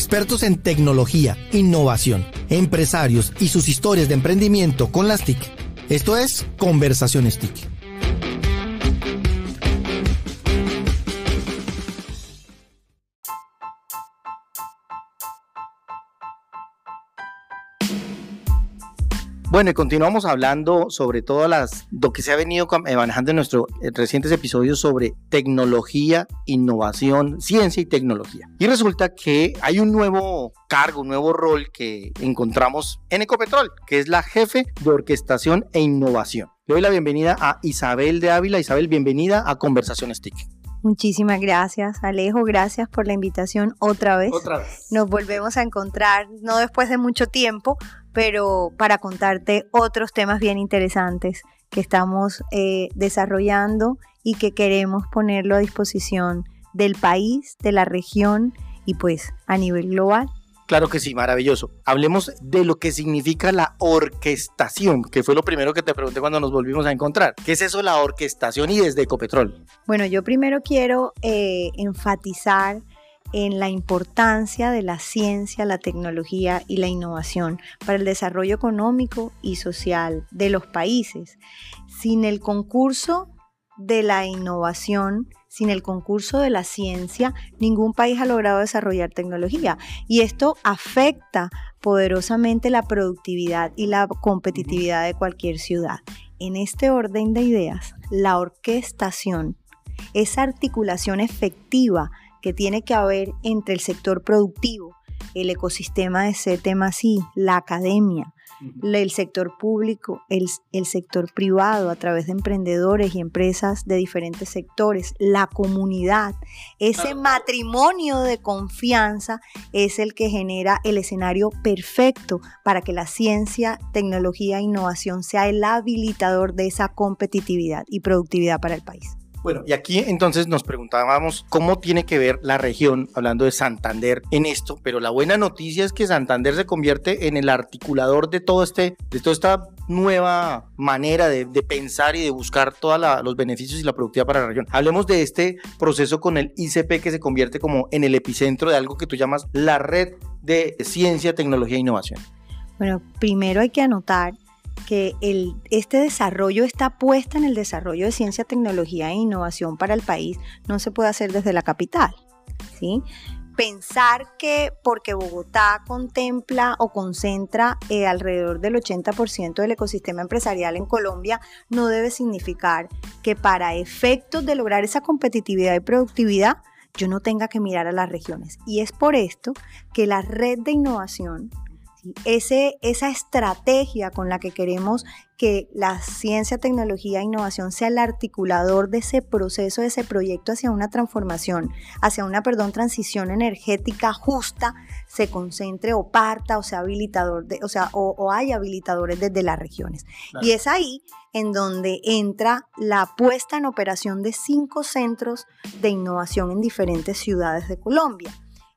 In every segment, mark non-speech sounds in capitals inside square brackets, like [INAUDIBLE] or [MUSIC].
expertos en tecnología, innovación, empresarios y sus historias de emprendimiento con las TIC. Esto es Conversaciones TIC. Bueno, y continuamos hablando sobre todo las, lo que se ha venido eh, manejando en nuestros eh, recientes episodios sobre tecnología, innovación, ciencia y tecnología. Y resulta que hay un nuevo cargo, un nuevo rol que encontramos en Ecopetrol, que es la jefe de orquestación e innovación. Le doy la bienvenida a Isabel de Ávila. Isabel, bienvenida a Conversaciones TIC. Muchísimas gracias, Alejo. Gracias por la invitación otra vez. Otra vez. Nos volvemos a encontrar, no después de mucho tiempo, pero para contarte otros temas bien interesantes que estamos eh, desarrollando y que queremos ponerlo a disposición del país, de la región y pues a nivel global. Claro que sí, maravilloso. Hablemos de lo que significa la orquestación, que fue lo primero que te pregunté cuando nos volvimos a encontrar. ¿Qué es eso la orquestación y desde Ecopetrol? Bueno, yo primero quiero eh, enfatizar en la importancia de la ciencia, la tecnología y la innovación para el desarrollo económico y social de los países. Sin el concurso de la innovación, sin el concurso de la ciencia, ningún país ha logrado desarrollar tecnología. Y esto afecta poderosamente la productividad y la competitividad de cualquier ciudad. En este orden de ideas, la orquestación, esa articulación efectiva que tiene que haber entre el sector productivo, el ecosistema de CTMASI, la academia, el sector público, el, el, sector privado a través de emprendedores y empresas de diferentes sectores, la comunidad. Ese matrimonio de confianza es el que genera el escenario perfecto para que la ciencia, tecnología e innovación sea el habilitador de esa competitividad y productividad para el país. Bueno, y aquí entonces nos preguntábamos cómo tiene que ver la región, hablando de Santander, en esto, pero la buena noticia es que Santander se convierte en el articulador de todo este, de toda esta nueva manera de, pensar y de buscar todos los beneficios y la productividad para la región. Hablemos de este proceso con el ICP que se convierte como en el epicentro de algo que tú llamas la red de ciencia, tecnología e innovación. Bueno, primero hay que anotar que este desarrollo, esta puesta en el desarrollo de ciencia, tecnología e innovación para el país no se puede hacer desde la capital. ¿sí? Pensar que porque Bogotá contempla o concentra eh, alrededor del 80% del ecosistema empresarial en Colombia no debe significar que para efectos de lograr esa competitividad y productividad yo no tenga que mirar a las regiones. Y es por esto que la red de innovación ese, esa estrategia con la que queremos que la ciencia, tecnología e innovación sea el articulador de ese proceso, de ese proyecto hacia una transformación, hacia una, perdón, transición energética justa, se concentre o parta o sea habilitador, de, o sea, o, hay habilitadores desde las regiones. Y es ahí en donde entra la puesta en operación de cinco centros de innovación en diferentes ciudades de Colombia.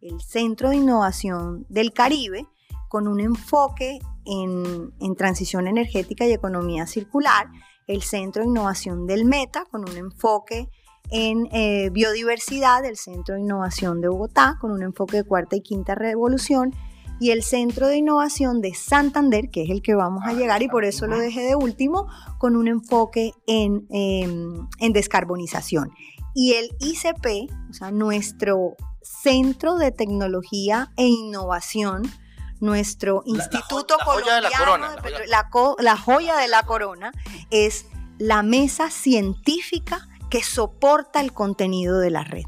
El Centro de Innovación del Caribe, con un enfoque en, transición energética y economía circular, el Centro de Innovación del Meta, con un enfoque en eh, biodiversidad, el Centro de Innovación de Bogotá, con un enfoque de cuarta y quinta revolución, y el Centro de Innovación de Santander, que es el que vamos a llegar y por eso lo dejé de último, con un enfoque en, em, en descarbonización. Y el ICP, o sea, nuestro Centro de Tecnología e Innovación, nuestro Instituto Colombiano de, Petróleo, la, joya de la corona es la mesa científica que soporta el contenido de la red.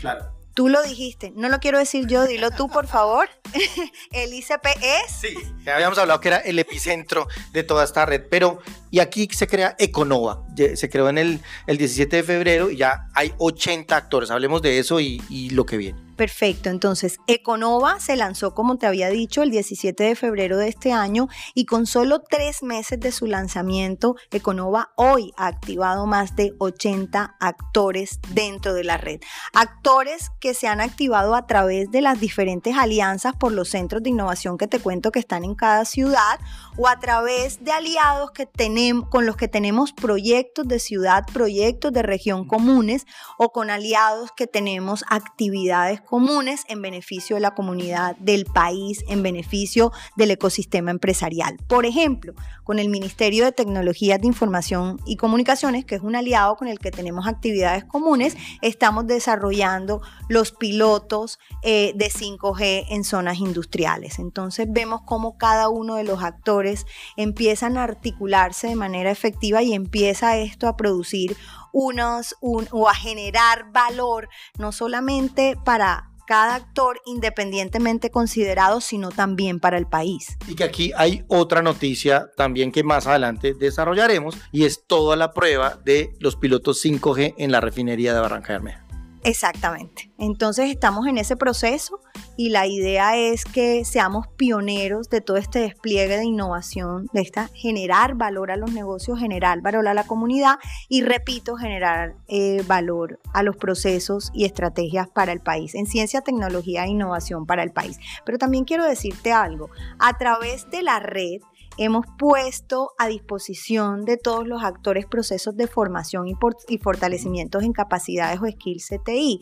Claro. Tú lo dijiste, no lo quiero decir yo, dilo tú por favor. [LAUGHS] el ICP es... Sí, habíamos hablado que era el epicentro de toda esta red, pero y aquí se crea Econova, se creó en el, el 17 de febrero y ya hay 80 actores, hablemos de eso y, lo que viene. Perfecto, entonces Econova se lanzó, como te había dicho, el 17 de febrero de este año y con solo tres meses de su lanzamiento, Econova hoy ha activado más de 80 actores dentro de la red. Actores que se han activado a través de las diferentes alianzas por los centros de innovación que te cuento que están en cada ciudad o a través de aliados que tenemos, con los que tenemos proyectos proyectos de ciudad, proyectos de región comunes o con aliados que tenemos actividades comunes en beneficio de la comunidad, del país, en beneficio del ecosistema empresarial. Por ejemplo, con el Ministerio de Tecnologías de Información y Comunicaciones, que es un aliado con el que tenemos actividades comunes, estamos desarrollando los pilotos eh, de 5G en zonas industriales. Entonces vemos cómo cada uno de los actores empiezan a articularse de manera efectiva y empieza esto a producir unos o a generar valor, no solamente para cada actor independientemente considerado, sino también para el país. Y que aquí hay otra noticia también que más adelante desarrollaremos y es toda la prueba de los pilotos 5G en la refinería de Barranca Bermeja. Exactamente. Entonces estamos en ese proceso y la idea es que seamos pioneros de todo este despliegue de innovación, de esta generar valor a los negocios, generar valor a la comunidad y repito, generar eh, valor a los procesos y estrategias para el país, en ciencia, tecnología e innovación para el país. Pero también quiero decirte algo, a través de la red, hemos puesto a disposición de todos los actores procesos de formación y, y fortalecimientos en capacidades o skills CTI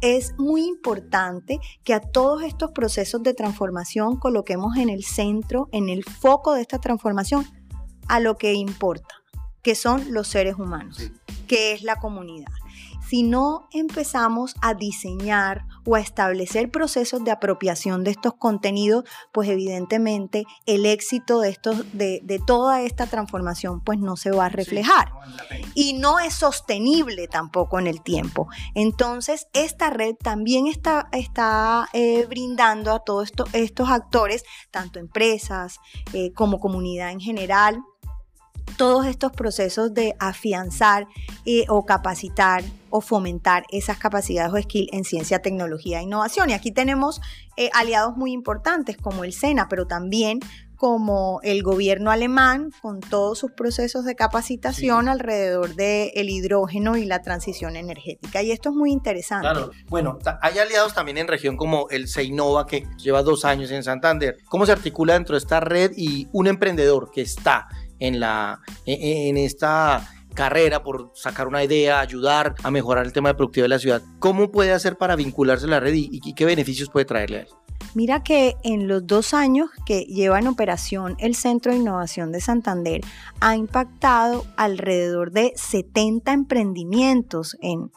es muy importante que a todos estos procesos de transformación coloquemos en el centro, en el foco de esta transformación, a lo que importa, que son los seres humanos, que es la comunidad si no empezamos a diseñar o a establecer procesos de apropiación de estos contenidos, pues evidentemente el éxito de, estos, de, toda esta transformación pues no se va a reflejar. y no es sostenible tampoco en el tiempo. Entonces, esta red también está, está eh, brindando a todos estos actores, tanto empresas eh, como comunidad en general, todos estos procesos de afianzar eh, o capacitar o fomentar esas capacidades o skills en ciencia, tecnología e innovación. Y aquí tenemos eh, aliados muy importantes como el SENA, pero también como el gobierno alemán con todos sus procesos de capacitación alrededor del hidrógeno y la transición energética. Y esto es muy interesante. Claro, bueno, hay aliados también en región como el Seinova que lleva dos años en Santander. ¿Cómo se articula dentro de esta red y un emprendedor que está en, la, en esta carrera por sacar una idea, ayudar a mejorar el tema de productividad de la ciudad. ¿Cómo puede hacer para vincularse a la red y, qué beneficios puede traerle a él? Mira que en los dos años que lleva en operación el Centro de Innovación de Santander ha impactado alrededor de 70 emprendimientos en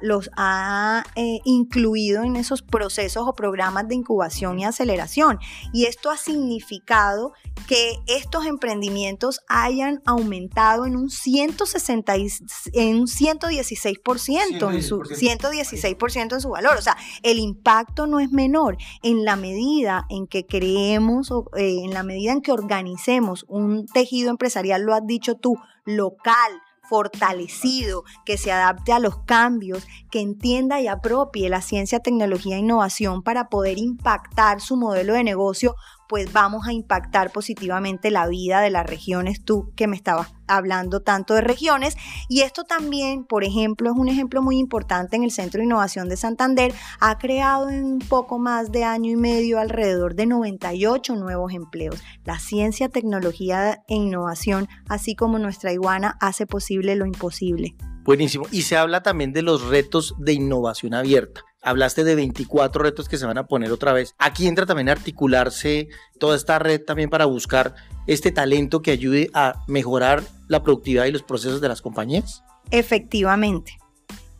los ha eh, incluido en esos procesos o programas de incubación y aceleración. Y esto ha significado que estos emprendimientos hayan aumentado en un, 160, en un 116%, en su, 116% en su valor. O sea, el impacto no es menor. En la medida en que creemos, eh, en la medida en que organicemos un tejido empresarial, lo has dicho tú, local, fortalecido, que se adapte a los cambios, que entienda y apropie la ciencia, tecnología e innovación para poder impactar su modelo de negocio pues vamos a impactar positivamente la vida de las regiones, tú que me estabas hablando tanto de regiones. Y esto también, por ejemplo, es un ejemplo muy importante en el Centro de Innovación de Santander. Ha creado en un poco más de año y medio alrededor de 98 nuevos empleos. La ciencia, tecnología e innovación, así como nuestra iguana, hace posible lo imposible. Buenísimo. Y se habla también de los retos de innovación abierta. Hablaste de 24 retos que se van a poner otra vez. Aquí entra también articularse toda esta red también para buscar este talento que ayude a mejorar la productividad y los procesos de las compañías. Efectivamente.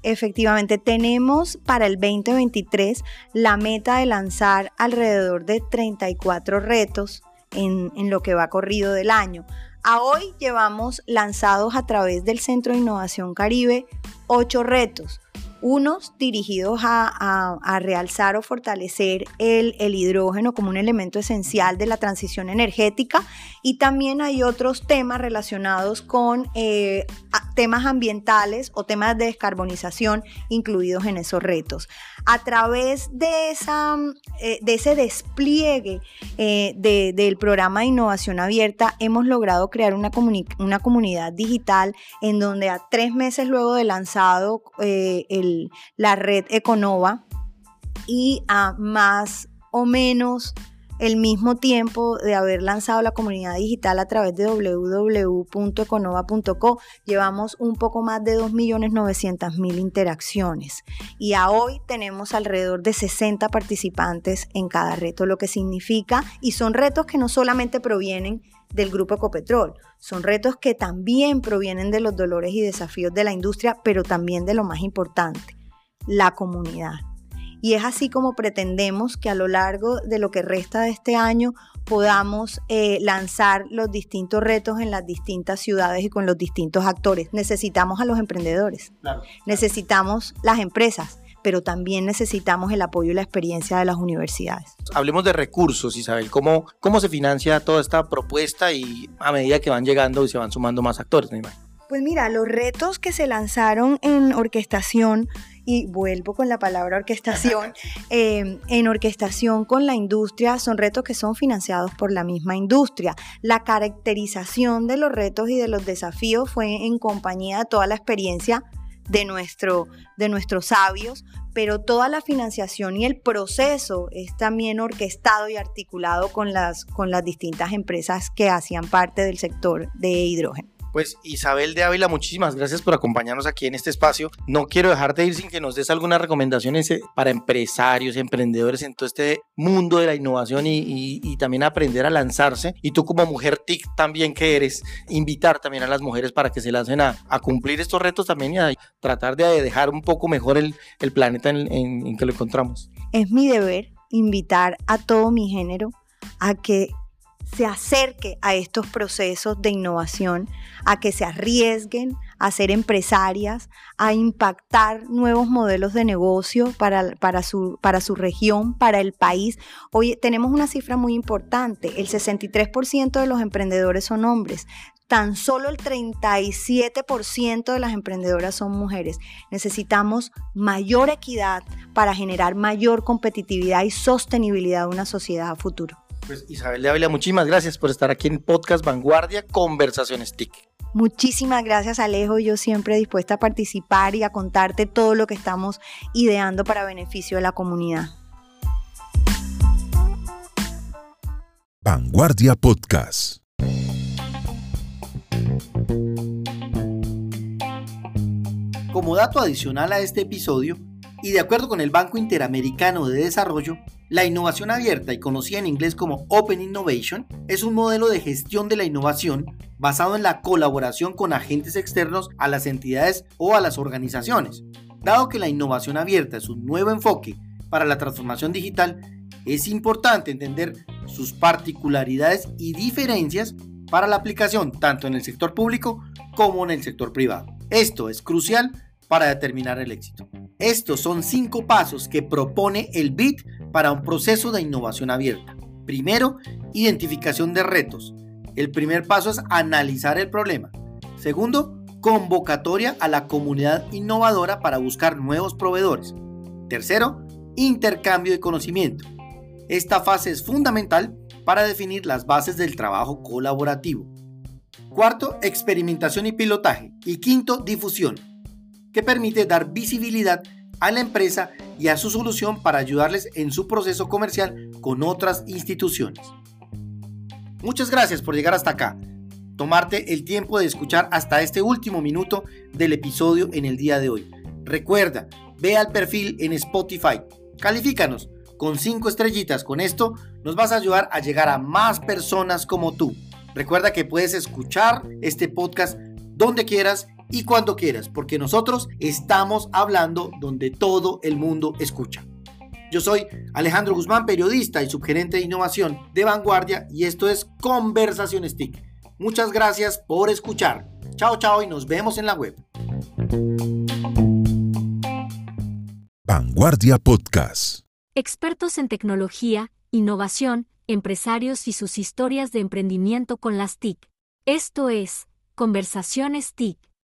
Efectivamente, tenemos para el 2023 la meta de lanzar alrededor de 34 retos en, en, lo que va corrido del año. A hoy llevamos lanzados a través del Centro de Innovación Caribe 8 retos unos dirigidos a, realzar o fortalecer el, hidrógeno como un elemento esencial de la transición energética y también hay otros temas relacionados con eh, temas ambientales o temas de descarbonización incluidos en esos retos. A través de, esa, eh, de ese despliegue eh, del programa de innovación abierta hemos logrado crear una, una comunidad digital en donde a tres meses luego de lanzado el la red Econova y a más o menos el mismo tiempo de haber lanzado la comunidad digital a través de www.econova.co, llevamos un poco más de 2.900.000 interacciones. Y a hoy tenemos alrededor de 60 participantes en cada reto, lo que significa, y son retos que no solamente provienen del Grupo Ecopetrol. Son retos que también provienen de los dolores y desafíos de la industria, pero también de lo más importante, la comunidad. Y es así como pretendemos que a lo largo de lo que resta de este año podamos eh, lanzar los distintos retos en las distintas ciudades y con los distintos actores. Necesitamos a los emprendedores, necesitamos las empresas, pero también necesitamos el apoyo y la experiencia de las universidades. Hablemos de recursos, Isabel. ¿Cómo, cómo se financia toda esta propuesta y a medida que van llegando y se van sumando más actores? Pues mira, los retos que se lanzaron en orquestación, y vuelvo con la palabra orquestación, [LAUGHS] eh, en orquestación con la industria son retos que son financiados por la misma industria. La caracterización de los retos y de los desafíos fue en compañía de toda la experiencia de, nuestro, de nuestros sabios, pero toda la financiación y el proceso es también orquestado y articulado con las, con las distintas empresas que hacían parte del sector de hidrógeno. Pues Isabel de Ávila, muchísimas gracias por acompañarnos aquí en este espacio. No quiero dejar de ir sin que nos des algunas recomendaciones eh, para empresarios, emprendedores en todo este mundo de la innovación y, también aprender a lanzarse. Y tú como mujer TIC también que eres, invitar también a las mujeres para que se lancen a, cumplir estos retos también y a tratar de dejar un poco mejor el, planeta en, en que lo encontramos. Es mi deber invitar a todo mi género a que se acerque a estos procesos de innovación, a que se arriesguen a ser empresarias, a impactar nuevos modelos de negocio para, su, su región, para el país. Hoy tenemos una cifra muy importante, el 63% de los emprendedores son hombres, tan solo el 37% de las emprendedoras son mujeres. Necesitamos mayor equidad para generar mayor competitividad y sostenibilidad de una sociedad a futuro. Pues Isabel de Ávila, muchísimas gracias por estar aquí en Podcast Vanguardia Conversaciones TIC. Muchísimas gracias Alejo, yo siempre dispuesta a participar y a contarte todo lo que estamos ideando para beneficio de la comunidad. Vanguardia Podcast. Como dato adicional a este episodio, y de acuerdo con el Banco Interamericano de Desarrollo, la innovación abierta y conocida en inglés como Open Innovation es un modelo de gestión de la innovación basado en la colaboración con agentes externos a las entidades o a las organizaciones. Dado que la innovación abierta es un nuevo enfoque para la transformación digital, es importante entender sus particularidades y diferencias para la aplicación tanto en el sector público como en el sector privado. Esto es crucial para determinar el éxito. Estos son cinco pasos que propone el BIT para un proceso de innovación abierta. Primero, identificación de retos. El primer paso es analizar el problema. Segundo, convocatoria a la comunidad innovadora para buscar nuevos proveedores. Tercero, intercambio de conocimiento. Esta fase es fundamental para definir las bases del trabajo colaborativo. Cuarto, experimentación y pilotaje. Y quinto, difusión que permite dar visibilidad a la empresa y a su solución para ayudarles en su proceso comercial con otras instituciones. Muchas gracias por llegar hasta acá, tomarte el tiempo de escuchar hasta este último minuto del episodio en el día de hoy. Recuerda, ve al perfil en Spotify, califícanos con 5 estrellitas, con esto nos vas a ayudar a llegar a más personas como tú. Recuerda que puedes escuchar este podcast donde quieras y cuando quieras, porque nosotros estamos hablando donde todo el mundo escucha. Yo soy Alejandro Guzmán, periodista y subgerente de innovación de Vanguardia y esto es Conversaciones TIC. Muchas gracias por escuchar. Chao, chao y nos vemos en la web. Vanguardia Podcast. Expertos en tecnología, innovación, empresarios y sus historias de emprendimiento con las TIC. Esto es Conversaciones TIC.